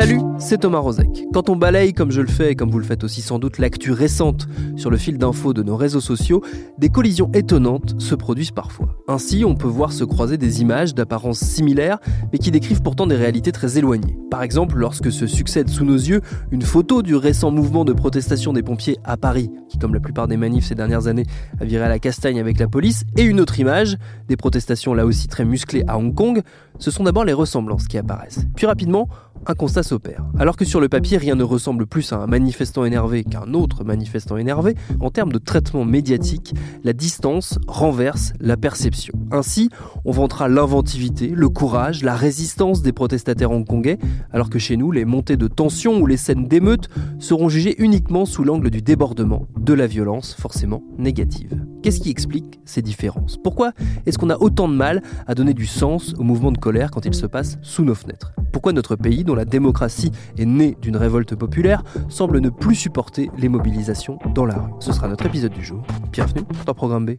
Salut, c'est Thomas Rozek. Quand on balaye, comme je le fais et comme vous le faites aussi sans doute, l'actu récente sur le fil d'infos de nos réseaux sociaux, des collisions étonnantes se produisent parfois. Ainsi, on peut voir se croiser des images d'apparence similaire, mais qui décrivent pourtant des réalités très éloignées. Par exemple, lorsque se succède sous nos yeux une photo du récent mouvement de protestation des pompiers à Paris, qui comme la plupart des manifs ces dernières années a viré à la castagne avec la police, et une autre image, des protestations là aussi très musclées à Hong Kong, ce sont d'abord les ressemblances qui apparaissent. Puis rapidement, un constat s'opère. Alors que sur le papier, rien ne ressemble plus à un manifestant énervé qu'un autre manifestant énervé, en termes de traitement médiatique, la distance renverse la perception. Ainsi, on vantera l'inventivité, le courage, la résistance des protestataires hongkongais, alors que chez nous, les montées de tension ou les scènes d'émeute seront jugées uniquement sous l'angle du débordement, de la violence forcément négative. Qu'est-ce qui explique ces différences? Pourquoi est-ce qu'on a autant de mal à donner du sens au mouvement de colère quand il se passe sous nos fenêtres? Pourquoi notre pays, dont la démocratie est née d'une révolte populaire, semble ne plus supporter les mobilisations dans la rue? Ce sera notre épisode du jour. Bienvenue dans Programme B.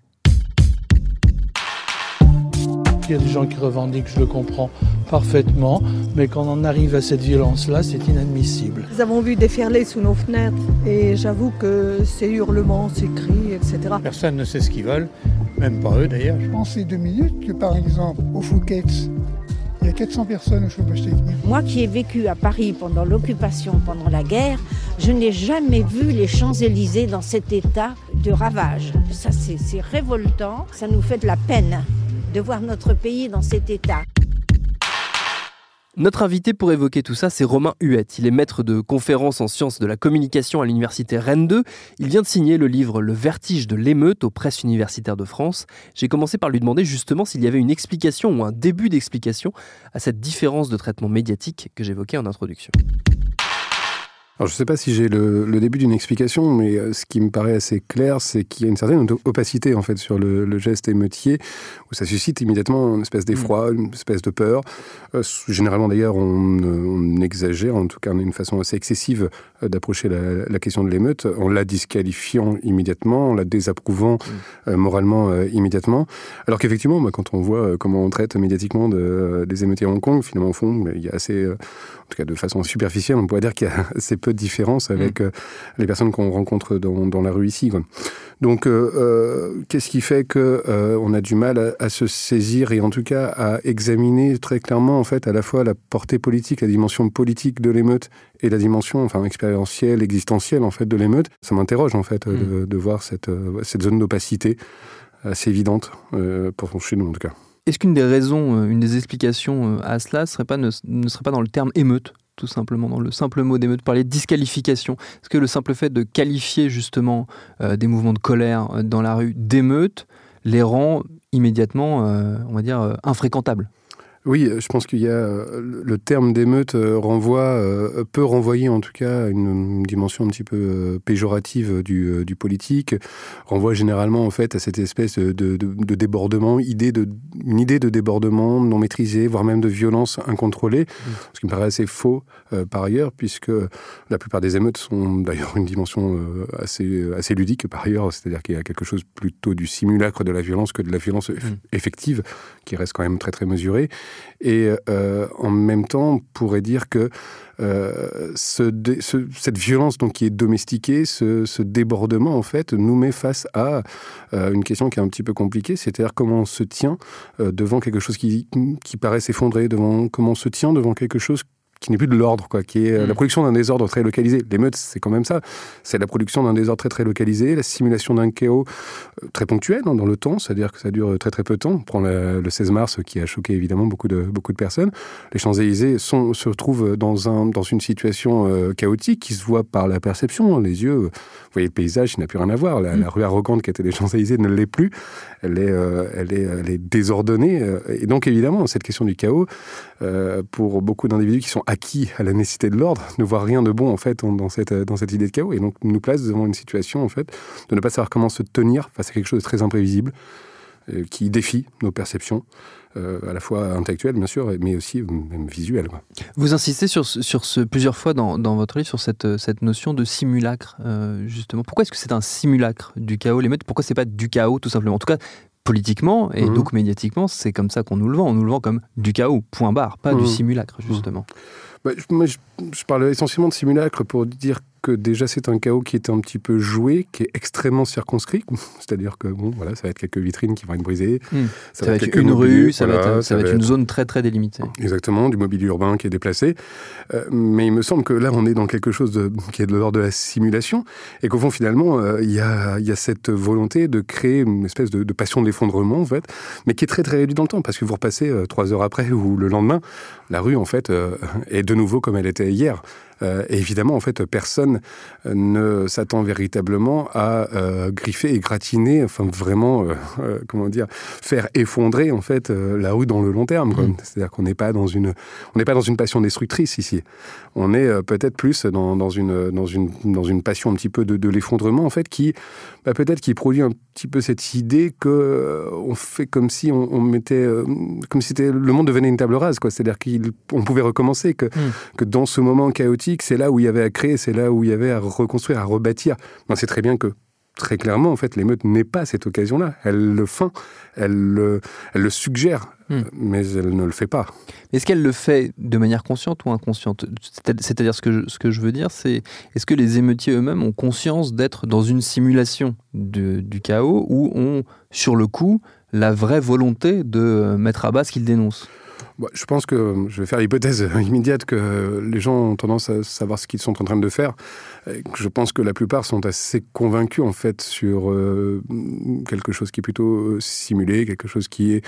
Il y a des gens qui revendiquent, je le comprends parfaitement, mais quand on arrive à cette violence-là, c'est inadmissible. Nous avons vu déferler sous nos fenêtres et j'avoue que ces hurlements, ces cris, etc. Personne ne sait ce qu'ils veulent, même pas eux d'ailleurs. Je pensais deux minutes que par exemple au Fouquet's, il y a 400 personnes au chômage technique. Moi qui ai vécu à Paris pendant l'occupation, pendant la guerre, je n'ai jamais vu les Champs-Élysées dans cet état de ravage. Ça, c'est révoltant. Ça nous fait de la peine de voir notre pays dans cet état. Notre invité pour évoquer tout ça, c'est Romain Huette. Il est maître de conférences en sciences de la communication à l'université Rennes 2. Il vient de signer le livre Le vertige de l'émeute aux presses universitaires de France. J'ai commencé par lui demander justement s'il y avait une explication ou un début d'explication à cette différence de traitement médiatique que j'évoquais en introduction. Alors, je ne sais pas si j'ai le, le, début d'une explication, mais euh, ce qui me paraît assez clair, c'est qu'il y a une certaine opacité en fait sur le, le, geste émeutier, où ça suscite immédiatement une espèce d'effroi, une espèce de peur. Euh, généralement d'ailleurs, on, on, exagère, en tout cas d'une façon assez excessive, euh, d'approcher la, la, question de l'émeute, en la disqualifiant immédiatement, en la désapprouvant euh, moralement euh, immédiatement. Alors qu'effectivement, bah, quand on voit comment on traite médiatiquement de, des émeutiers à Hong Kong, finalement au fond, il y a assez, en tout cas de façon superficielle, on pourrait dire qu'il y a assez peu de différence avec mmh. les personnes qu'on rencontre dans, dans, la rue ici. Quoi. Donc, euh, euh, qu'est-ce qui fait que euh, on a du mal à, à, se saisir et en tout cas à examiner très clairement en fait à la fois la portée politique, la dimension politique de l'émeute et la dimension enfin expérientielle, existentielle en fait de l'émeute? Ça m'interroge en fait mmh. de, de, voir cette, cette zone d'opacité assez évidente pour chez nous en tout cas. Est-ce qu'une des raisons, une des explications à cela serait pas, ne, ne serait pas dans le terme émeute? Tout simplement, dans le simple mot d'émeute, parler de disqualification. Est-ce que le simple fait de qualifier justement euh, des mouvements de colère euh, dans la rue d'émeute les rend immédiatement, euh, on va dire, infréquentables? Oui, je pense qu'il y a le terme d'émeute renvoie peut renvoyer en tout cas une, dimension un petit peu péjorative du, du, politique, renvoie généralement en fait à cette espèce de, de, de débordement, idée de une idée de débordement non maîtrisé, voire même de violence incontrôlée, mmh. ce qui me paraît assez faux euh, par ailleurs, puisque la plupart des émeutes sont d'ailleurs une dimension euh, assez assez ludique par ailleurs, c'est-à-dire qu'il y a quelque chose plutôt du simulacre de la violence que de la violence mmh. effective, qui reste quand même très très mesurée. Et euh, en même temps, on pourrait dire que euh, ce, ce, cette violence donc qui est domestiquée, ce, débordement en fait, nous met face à euh, une question qui est un petit peu compliquée, c'est-à-dire comment on se tient devant quelque chose qui, paraît s'effondrer, comment on se tient devant quelque chose qui n'est plus de l'ordre, quoi, qui est euh, Mm. la production d'un désordre très localisé. L'émeute, c'est quand même ça. C'est la production d'un désordre très très localisé, la simulation d'un chaos euh, très ponctuel hein, dans le temps, c'est-à-dire que ça dure très très peu de temps. On prend la- le 16 mars qui a choqué évidemment beaucoup de, beaucoup de personnes. Les Champs-Élysées se retrouvent dans, un, dans une situation euh, chaotique qui se voit par la perception. Les yeux, euh, vous voyez le paysage, il n'a plus rien à voir. La, la rue arrogante qui était les Champs-Élysées ne l'est plus. Elle est, euh, elle, est, elle est désordonnée. euh, Et donc évidemment, cette question du chaos, euh, pour beaucoup d'individus qui sont acquis à la nécessité de l'ordre, ne voient rien de bon en fait dans cette, dans cette idée de chaos. Et donc nous place devant une situation en fait de ne pas savoir comment se tenir face à quelque chose de très imprévisible euh, qui défie nos perceptions, euh, à la fois intellectuelles bien sûr, mais aussi euh, même visuelles. quoi. Vous insistez sur, sur ce plusieurs fois dans, dans votre livre sur cette, cette notion de simulacre, justement. Pourquoi est-ce que c'est un simulacre du chaos, l'émeute Pourquoi c'est pas du chaos, tout simplement? En tout cas, politiquement et Mhm. donc médiatiquement, c'est comme ça qu'on nous le vend. On nous le vend comme du chaos, point barre, pas du Mhm. simulacre, justement. Bah, moi, je, je parle essentiellement de simulacre pour dire que déjà c'est un chaos qui est un petit peu joué, qui est extrêmement circonscrit. C'est-à-dire que bon, voilà, ça va être quelques vitrines qui vont être brisées. Hmm. Ça, va être une rue, ça, va être, ça va être une zone très très délimitée. Exactement, du mobilier urbain qui est déplacé. Euh, mais il me semble que là, on est dans quelque chose de, qui est de l'ordre de la simulation, et qu'au fond, finalement, euh, il y, a, il y a cette volonté de créer une espèce de, de passion de l'effondrement, en fait, mais qui est très très réduite dans le temps, parce que vous repassez euh, trois heures après ou le lendemain, la rue, en fait, est de nouveau comme elle était hier. Et évidemment, en fait, personne euh, ne s'attend véritablement à euh, griffer et gratiner, enfin vraiment, euh, comment dire, faire effondrer en fait la rue dans le long terme. quoi. Mm. C'est-à-dire qu'on n'est pas dans une, on n'est pas dans une passion destructrice ici. On est peut-être plus dans, dans une, dans une, dans une passion un petit peu de, de l'effondrement en fait, qui, bah, peut-être qui produit un petit peu cette idée que on fait comme si on, on mettait, comme si c'était le monde devenait une table rase, quoi. C'est-à-dire qu'on pouvait recommencer, que, que dans ce moment chaotique, c'est là où il y avait à créer, c'est là où il y avait à reconstruire, à rebâtir. On sait très bien que très clairement, en fait, l'émeute n'est pas cette occasion-là. Elle le feint, elle le, elle le suggère, Hmm. mais elle ne le fait pas. Est-ce qu'elle le fait de manière consciente ou inconsciente? C'est- C'est-à-dire ce que je, ce que je veux dire, c'est est-ce que les émeutiers eux-mêmes ont conscience d'être dans une simulation de- du chaos ou ont sur le coup la vraie volonté de mettre à bas ce qu'ils dénoncent? Je pense que je vais faire l'hypothèse immédiate que les gens ont tendance à savoir ce qu'ils sont en train de faire. Je pense que la plupart sont assez convaincus en fait sur euh, quelque chose qui est plutôt euh, simulé, quelque chose qui est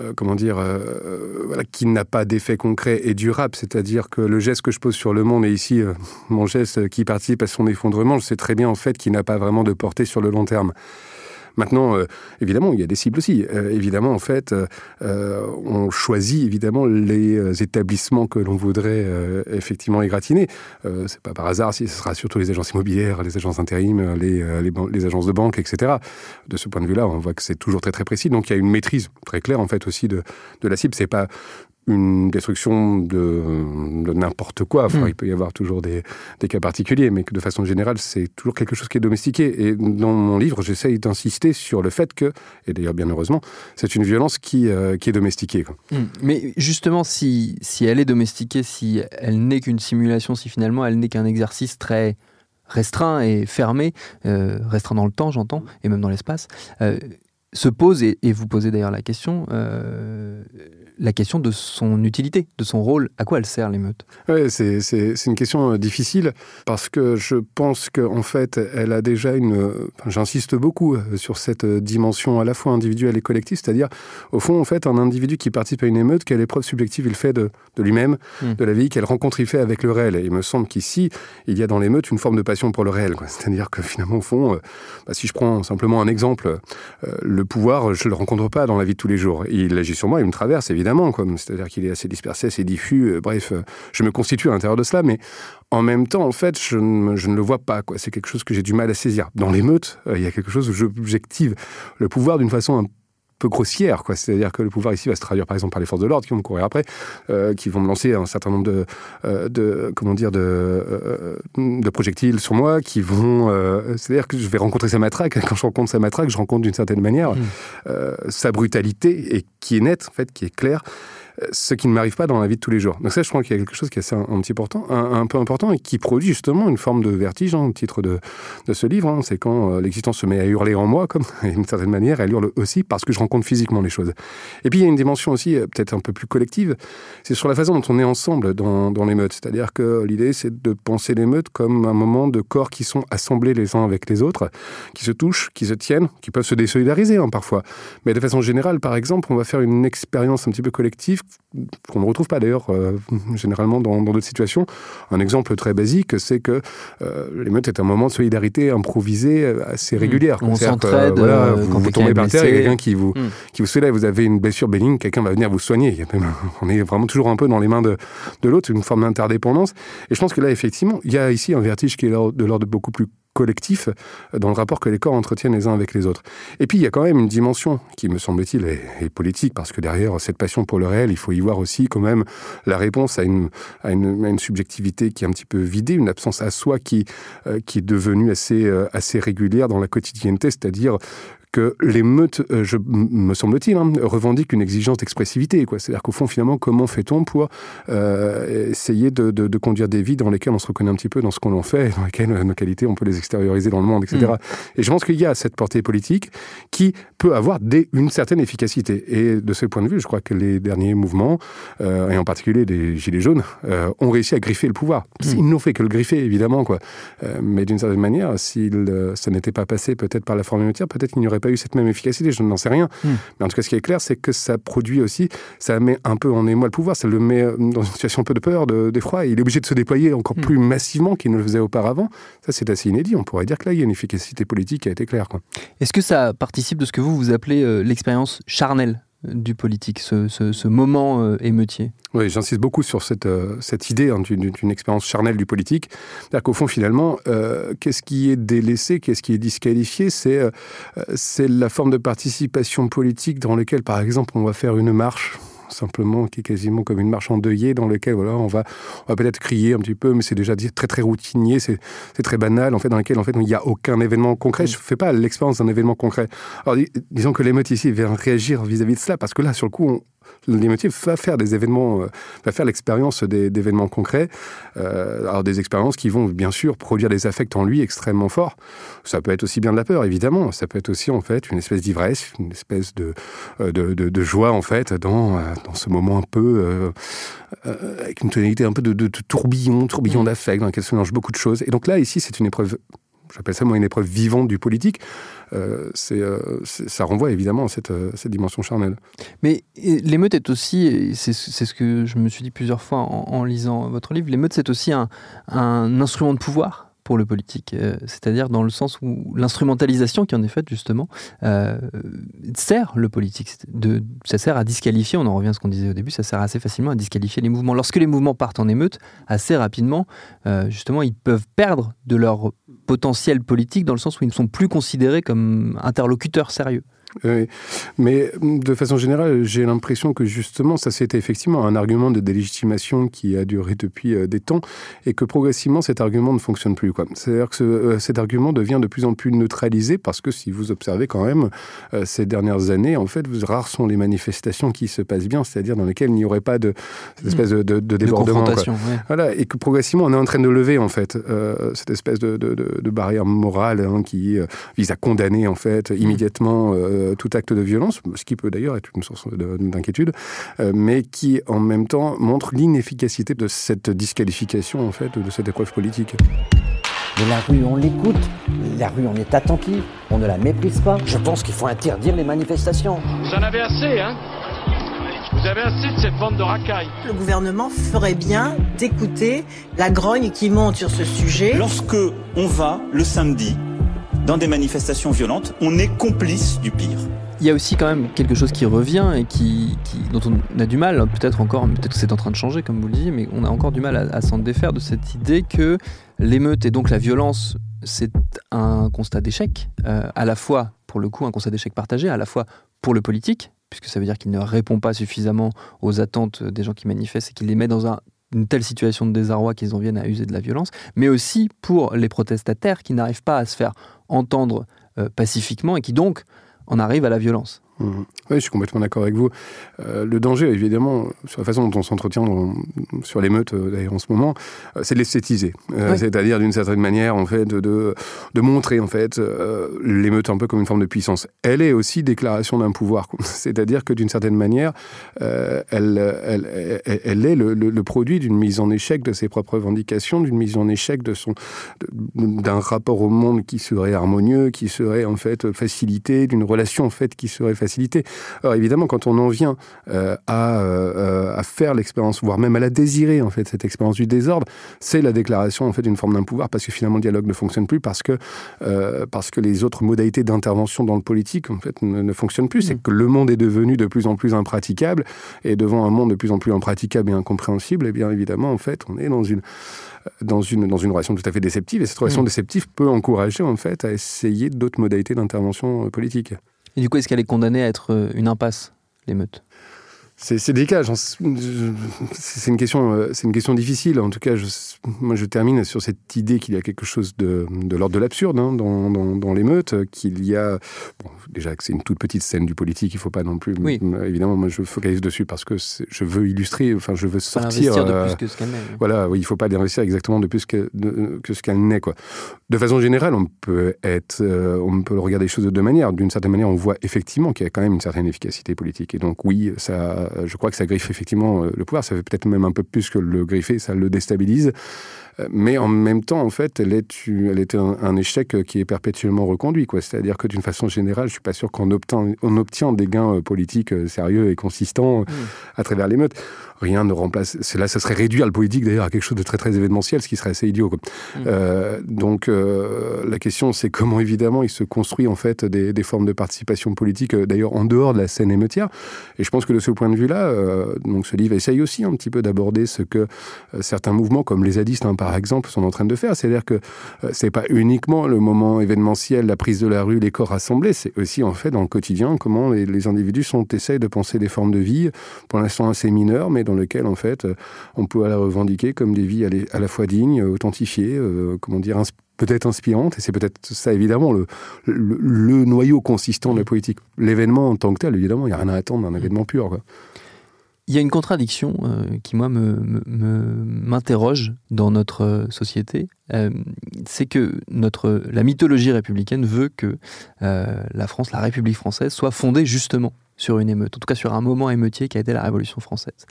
euh, comment dire, euh, euh, qui n'a pas d'effet concret et durable. C'est-à-dire que le geste que je pose sur le monde et ici euh, mon geste qui participe à son effondrement, je sais très bien en fait qu'il n'a pas vraiment de portée sur le long terme. Maintenant, euh, évidemment, il y a des cibles aussi. Euh, évidemment, en fait, euh, on choisit évidemment les établissements que l'on voudrait effectivement égratigner. Euh, c'est pas par hasard si ce sera surtout les agences immobilières, les agences intérim, les agences de banque, etc. De ce point de vue-là, on voit que c'est toujours très très précis. Donc, il y a une maîtrise très claire en fait aussi de, de la cible. C'est pas une destruction de, de n'importe quoi. Enfin, Mm. Il peut y avoir toujours des, des cas particuliers, mais que de façon générale, c'est toujours quelque chose qui est domestiqué. Et dans mon livre, j'essaye d'insister sur le fait que, et d'ailleurs bien heureusement, c'est une violence qui, euh, qui est domestiquée. quoi. Mais justement, si, si elle est domestiquée, si elle n'est qu'une simulation, si finalement elle n'est qu'un exercice très restreint et fermé, euh, restreint dans le temps, j'entends, et même dans l'espace, euh, se pose, et, et vous posez d'ailleurs la question, euh, la question de son utilité, de son rôle, à quoi elle sert l'émeute Ouais, c'est, c'est, c'est une question euh, difficile parce que je pense qu'en fait, elle a déjà une. j'insiste beaucoup euh, sur cette dimension à la fois individuelle et collective, c'est-à-dire, au fond, en fait, un individu qui participe à une émeute, quelle épreuve subjective il fait de, de lui-même, Mm. de la vie, quelle rencontre il fait avec le réel. Et il me semble qu'ici, il y a dans l'émeute une forme de passion pour le réel. quoi. C'est-à-dire que finalement, au fond, euh, bah, si je prends simplement un exemple, euh, le pouvoir, je ne le rencontre pas dans la vie de tous les jours. Il agit sur moi, il me traverse, évidemment. C'est-à-dire qu'il est assez dispersé, assez diffus. euh, bref, euh, je me constitue à l'intérieur de cela, mais en même temps, en fait, je ne, je le vois pas. C'est quelque chose que j'ai du mal à saisir. Dans l'émeute, euh, il y a quelque chose où j'objective le pouvoir d'une façon un peu grossière, quoi. C'est-à-dire que le pouvoir ici va se traduire par exemple par les forces de l'ordre qui vont me courir après, euh, qui vont me lancer un certain nombre de, euh, de comment dire, de, euh, de projectiles sur moi, qui vont, c'est-à-dire que je vais rencontrer sa matraque. Quand je rencontre sa matraque, je rencontre d'une certaine manière Mm. euh, sa brutalité et qui est net, en fait, qui est clair, ce qui ne m'arrive pas dans la vie de tous les jours. Donc ça, je crois qu'il y a quelque chose qui est assez un, petit important, un, peu important et qui produit justement une forme de vertige, hein, au titre de, de ce livre. Hein. C'est quand euh, l'existence se met à hurler en moi, comme d'une certaine manière, elle hurle aussi parce que je rencontre physiquement les choses. Et puis il y a une dimension aussi euh, peut-être un peu plus collective, c'est sur la façon dont on est ensemble dans, dans l'émeute. C'est-à-dire que l'idée, c'est de penser l'émeute comme un moment de corps qui sont assemblés les uns avec les autres, qui se touchent, qui se tiennent, qui peuvent se désolidariser hein, parfois. Mais de façon générale, par exemple, on va faire une expérience un petit peu collective qu'on ne retrouve pas d'ailleurs euh, généralement dans d'autres situations. Un exemple très basique, c'est que euh, l'émeute est un moment de solidarité improvisé euh, assez régulière. On s'entraide. Voilà, vous, vous tombez par terre, il y a quelqu'un qui vous, hmm. qui vous soulève, vous avez une blessure bénigne, quelqu'un va venir vous soigner. on est vraiment toujours un peu dans les mains de, de l'autre, une forme d'interdépendance. Et je pense que là, effectivement, il y a ici un vertige qui est de l'ordre beaucoup plus collectif dans le rapport que les corps entretiennent les uns avec les autres. Et puis il y a quand même une dimension qui me semble-t-il est, politique parce que derrière cette passion pour le réel, il faut y voir aussi quand même la réponse à une, à une, à une subjectivité qui est un petit peu vidée, une absence à soi qui, euh, qui est devenue assez, euh, assez régulière dans la quotidienneté, c'est-à-dire que l'émeute, euh, je, me semble-t-il, hein, revendique une exigence d'expressivité. C'est-à-dire qu'au fond, finalement, comment fait-on pour euh, essayer de, de, de, conduire des vies dans lesquelles on se reconnaît un petit peu dans ce qu'on en fait, dans lesquelles euh, nos qualités, on peut les extérioriser dans le monde, etc. Mm. Et je pense qu'il y a cette portée politique qui peut avoir des, une certaine efficacité. Et de ce point de vue, je crois que les derniers mouvements, euh, et en particulier des Gilets jaunes, euh, ont réussi à griffer le pouvoir. Mm. Ils n'ont fait que le griffer, évidemment, quoi. Euh, mais d'une certaine manière, si ça n'était pas passé peut-être par la forme émeutière, peut-être qu'il n'y aurait pas eu cette même efficacité, je n'en sais rien. Hmm. Mais en tout cas, ce qui est clair, c'est que ça produit aussi, ça met un peu en émoi le pouvoir, ça le met euh, dans une situation un peu de peur, d'effroi, il est obligé de se déployer encore hmm. plus massivement qu'il ne le faisait auparavant. Ça, c'est assez inédit. On pourrait dire que là, il y a une efficacité politique qui a été claire. Est-ce que ça participe de ce que vous, vous appelez euh, l'expérience charnelle? Du politique, ce, moment euh, émeutier. Oui, j'insiste beaucoup sur cette, euh, cette idée hein, d'une expérience charnelle du politique. C'est-à-dire qu'au fond, finalement, euh, qu'est-ce qui est délaissé, qu'est-ce qui est disqualifié? C'est la forme de participation politique dans laquelle, par exemple, on va faire une marche simplement, qui est quasiment comme une marche endeuillée dans laquelle voilà, on va, on va peut-être crier un petit peu, mais c'est déjà très très routinier, c'est très banal, en fait, dans lequel en fait, il n'y a aucun événement concret. Je ne fais pas l'expérience d'un événement concret. Disons que l'émeute ici vient réagir vis-à-vis -vis de cela, parce que là, sur le coup, on, l'émotif va faire des événements, euh, va faire l'expérience d'événements concrets, euh, alors des expériences qui vont bien sûr produire des affects en lui extrêmement forts. Ça peut être aussi bien de la peur, évidemment. Ça peut être aussi en fait une espèce d'ivresse, une espèce de, euh, de, de, joie en fait dans, dans ce moment un peu avec une tonalité un peu de, tourbillon, tourbillon mmh. d'affect dans lequel se mélangent beaucoup de choses. Et donc là, ici, c'est une épreuve j'appelle ça moi une épreuve vivante du politique, euh, euh, ça renvoie évidemment à cette, euh, dimension charnelle. Mais l'émeute est aussi, c'est, ce que je me suis dit plusieurs fois en, lisant votre livre, l'émeute c'est aussi un instrument de pouvoir pour le politique. Euh, c'est-à-dire dans le sens où l'instrumentalisation qui en est faite, justement, euh, sert le politique. De, ça sert à disqualifier, on en revient à ce qu'on disait au début, ça sert assez facilement à disqualifier les mouvements. Lorsque les mouvements partent en émeute, assez rapidement, euh, justement, ils peuvent perdre de leur potentiel politique dans le sens où ils ne sont plus considérés comme interlocuteurs sérieux. Mais de façon générale, j'ai l'impression que justement, ça c'était effectivement un argument de délégitimation qui a duré depuis euh, des temps et que progressivement cet argument ne fonctionne plus. C'est-à-dire que ce, euh, cet argument devient de plus en plus neutralisé parce que si vous observez quand même euh, ces dernières années, en fait, rares sont les manifestations qui se passent bien, c'est-à-dire dans lesquelles il n'y aurait pas de espèce de, de, de débordement. Voilà, et que progressivement, on est en train de lever en fait cette espèce de, barrière morale hein, qui vise à condamner en fait immédiatement. Euh, tout acte de violence, ce qui peut d'ailleurs être une source d'inquiétude, euh, mais qui en même temps montre l'inefficacité de cette disqualification en fait de cette épreuve politique. Mais la rue, on l'écoute. La rue, on est attentif. On ne la méprise pas. Je pense qu'il faut interdire les manifestations. Vous en avez assez, hein? Vous avez assez de cette bande de racailles. Le gouvernement ferait bien d'écouter la grogne qui monte sur ce sujet. Lorsque on va le samedi dans des manifestations violentes, on est complice du pire. Il y a aussi quand même quelque chose qui revient et qui, dont on a du mal, peut-être encore, peut-être que c'est en train de changer comme vous le disiez, mais on a encore du mal à, s'en défaire de cette idée que l'émeute et donc la violence, c'est un constat d'échec, euh, à la fois pour le coup un constat d'échec partagé, à la fois pour le politique, puisque ça veut dire qu'il ne répond pas suffisamment aux attentes des gens qui manifestent et qu'il les met dans un une telle situation de désarroi qu'ils en viennent à user de la violence, mais aussi pour les protestataires qui n'arrivent pas à se faire entendre euh, pacifiquement et qui donc en arrivent à la violence. Mmh. Oui, je suis complètement d'accord avec vous. Euh, le danger, évidemment, sur la façon dont on s'entretient sur l'émeute, euh, d'ailleurs en ce moment, euh, c'est de l'esthétiser. Euh, c'est-à-dire, d'une certaine manière, en fait, de, de, montrer, en fait, l'émeute un peu comme une forme de puissance. Elle est aussi déclaration d'un pouvoir. C'est-à-dire que, d'une certaine manière, elle, elle, elle, elle, est le, le, le produit d'une mise en échec de ses propres revendications, d'une mise en échec de son d'un rapport au monde qui serait harmonieux, qui serait en fait facilité, d'une relation en fait qui serait facilitée. Alors évidemment, quand on en vient euh, à, euh, à faire l'expérience, voire même à la désirer en fait cette expérience du désordre, c'est la déclaration en fait d'une forme d'un pouvoir parce que finalement le dialogue ne fonctionne plus parce que euh, parce que les autres modalités d'intervention dans le politique en fait ne, ne fonctionnent plus. Mmh. C'est que le monde est devenu de plus en plus impraticable et devant un monde de plus en plus impraticable et incompréhensible, et eh bien évidemment en fait on est dans une dans une, dans une relation tout à fait déceptive. Et cette relation mmh. déceptive peut encourager en fait à essayer d'autres modalités d'intervention politique. Et du coup, est-ce qu'elle est condamnée à être euh, une impasse, l'émeute? C'est délicat. C'est une question, euh, c'est une question difficile. En tout cas, je, moi, je termine sur cette idée qu'il y a quelque chose de, l'ordre de l'absurde hein, dans, dans, dans l'émeute, qu'il y a bon, déjà que c'est une toute petite scène du politique. Il ne faut pas non plus. Oui. Évidemment, moi, je focalise dessus parce que je veux illustrer. Enfin, je veux sortir. Euh, de plus que ce qu'elle n'est. Voilà. Oui, il ne faut pas l'investir exactement de plus que, de, que ce qu'elle n'est. Quoi. De façon générale, on peut être, euh, on peut regarder les choses de deux manières. D'une certaine manière, on voit effectivement qu'il y a quand même une certaine efficacité politique. Et donc, oui, ça Euh, je crois que ça griffe effectivement euh, le pouvoir. Ça fait peut-être même un peu plus que le griffer, ça le déstabilise. Euh, mais en même temps, en fait, elle est, elle est un, un échec qui est perpétuellement reconduit. C'est-à-dire que d'une façon générale, je suis pas sûr qu'on obtient, on obtient des gains politiques sérieux et consistants mmh. à travers l'émeute rien ne remplace. Là, ça serait réduire le politique d'ailleurs à quelque chose de très très événementiel, ce qui serait assez idiot. Quoi. Mmh. Euh, donc euh, la question, c'est comment évidemment il se construit en fait des, des formes de participation politique, euh, d'ailleurs en dehors de la scène émeutière. Et je pense que de ce point de vue-là, euh, donc ce livre essaye aussi un petit peu d'aborder ce que euh, certains mouvements, comme les zadistes hein, par exemple, sont en train de faire. C'est-à-dire que euh, c'est pas uniquement le moment événementiel, la prise de la rue, les corps rassemblés, c'est aussi en fait dans le quotidien comment les, les individus sont essayent de penser des formes de vie, pour l'instant assez mineures, mais dans lequel en fait euh, on peut la revendiquer comme des vies à la fois dignes, authentifiées, euh, comment dire, peut-être inspirantes. Et c'est peut-être ça évidemment le, le, le, noyau consistant de la politique. L'événement en tant que tel, évidemment, il n'y a rien à attendre d'un événement pur. Quoi. Il y a une contradiction euh, qui, moi, m'interroge dans notre euh, société. Euh, c'est que notre, la mythologie républicaine veut que la France, la République française, soit fondée justement sur une émeute, en tout cas sur un moment émeutier qui a été la Révolution française.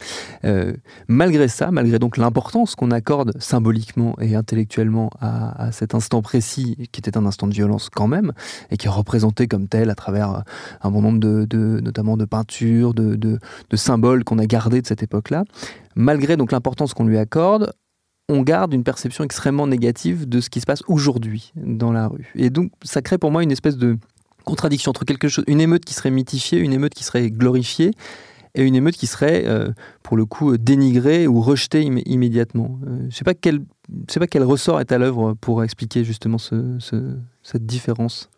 Euh, malgré ça, malgré donc l'importance qu'on accorde symboliquement et intellectuellement à, cet instant précis, qui était un instant de violence quand même, et qui est représenté comme tel à travers un bon nombre de, notamment de peintures, de, de, de symboles qu'on a gardés de cette époque-là, malgré donc l'importance qu'on lui accorde, on garde une perception extrêmement négative de ce qui se passe aujourd'hui dans la rue. Et donc ça crée pour moi une espèce de contradiction entre quelque chose, une émeute qui serait mythifiée, une émeute qui serait glorifiée, et une émeute qui serait, euh, pour le coup, dénigrée ou rejetée im immédiatement. Euh, je ne sais pas quel, ressort est à l'œuvre pour expliquer justement ce, cette différence.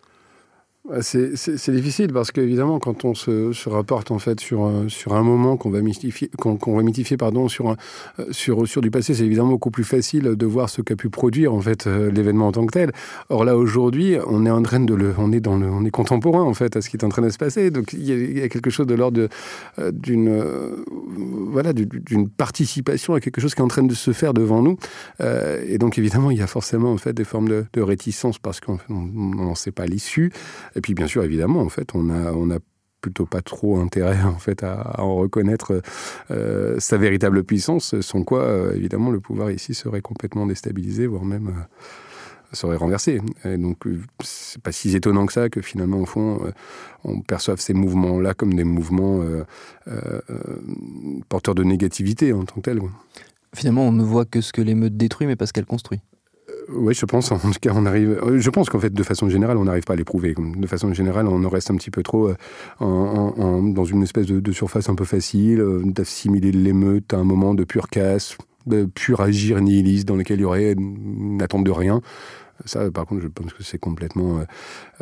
C'est difficile parce qu'évidemment, quand on se, rapporte en fait sur, sur un moment qu'on va mythifier, qu'on qu va mythifier pardon, sur, un, sur, sur du passé, c'est évidemment beaucoup plus facile de voir ce qu'a pu produire en fait l'événement en tant que tel. Or là aujourd'hui, on est en train de le, on est dans le, on est contemporain en fait à ce qui est en train de se passer. Donc il y a, quelque chose de l'ordre d'une euh, voilà d'une participation à quelque chose qui est en train de se faire devant nous. Euh, et donc évidemment, il y a forcément en fait des formes de, de réticence parce qu'on n'en sait pas l'issue. Et puis bien sûr, évidemment, en fait, on a, on a plutôt pas trop intérêt en fait à, en reconnaître euh, sa véritable puissance, sans quoi euh, évidemment le pouvoir ici serait complètement déstabilisé, voire même euh, serait renversé. Et donc c'est pas si étonnant que ça que finalement au fond on perçoive ces mouvements là comme des mouvements porteurs de négativité en tant que tel. Finalement, on ne voit que ce que l'émeute détruit, mais pas ce qu'elle construit. Oui, je pense. En tout cas, on arrive. Je pense qu'en fait, de façon générale, on n'arrive pas à l'éprouver. De façon générale, on en reste un petit peu trop euh, dans une espèce de, surface un peu facile, euh, d'assimiler l'émeute à un moment de pure casse, de pur agir nihiliste dans lequel il y aurait une attente de rien. Ça, par contre, je pense que c'est complètement, euh,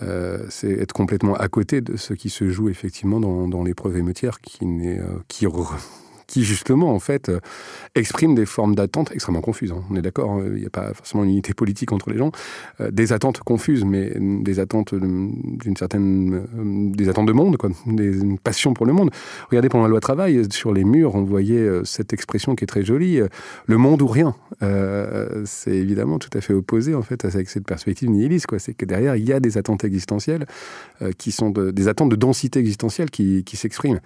euh, c'est être complètement à côté de ce qui se joue effectivement dans, dans l'épreuve émeutière, qui n'est, euh, qui qui justement, en fait, euh, expriment des formes d'attente extrêmement confuses. Hein. On est d'accord, hein, il n'y a pas forcément une unité politique entre les gens. Euh, des attentes confuses, mais des attentes d'une certaine... des attentes de monde, quoi, des, une passion pour le monde. Regardez, pendant la loi travail, sur les murs, on voyait cette expression qui est très jolie, le monde ou rien. c'est évidemment tout à fait opposé, en fait, avec cette perspective nihiliste, quoi. C'est que derrière, il y a des attentes existentielles qui sont des attentes de densité existentielle qui, qui s'expriment.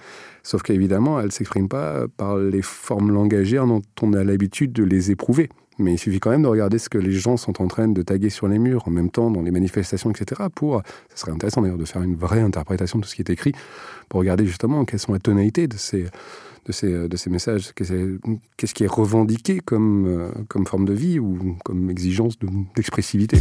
Sauf qu'évidemment, elles ne s'expriment pas par les formes langagères dont on a l'habitude de les éprouver. Mais il suffit quand même de regarder ce que les gens sont en train de taguer sur les murs, en même temps dans les manifestations, etc. Pour, ce serait intéressant d'ailleurs de faire une vraie interprétation de tout ce qui est écrit, pour regarder justement quelles sont les tonalités de ces, de ces, de ces messages, qu'est-ce qui est revendiqué comme, euh, comme forme de vie ou comme exigence d'expressivité.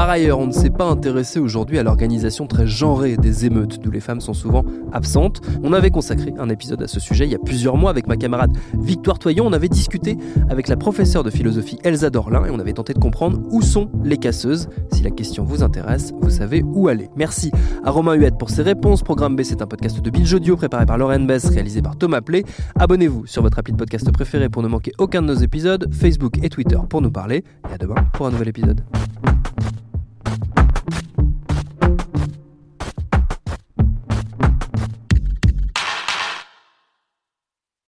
Par ailleurs, on ne s'est pas intéressé aujourd'hui à l'organisation très genrée des émeutes, d'où les femmes sont souvent absentes. On avait consacré un épisode à ce sujet il y a plusieurs mois avec ma camarade Victoire Toyon. On avait discuté avec la professeure de philosophie Elsa Dorlin et on avait tenté de comprendre où sont les casseuses. Si la question vous intéresse, vous savez où aller. Merci à Romain Huette pour ses réponses. Programme B, c'est un podcast de Bill Audio préparé par Lauren Bess, réalisé par Thomas Play. Abonnez-vous sur votre appli de podcast préféré pour ne manquer aucun de nos épisodes, Facebook et Twitter pour nous parler. Et à demain pour un nouvel épisode.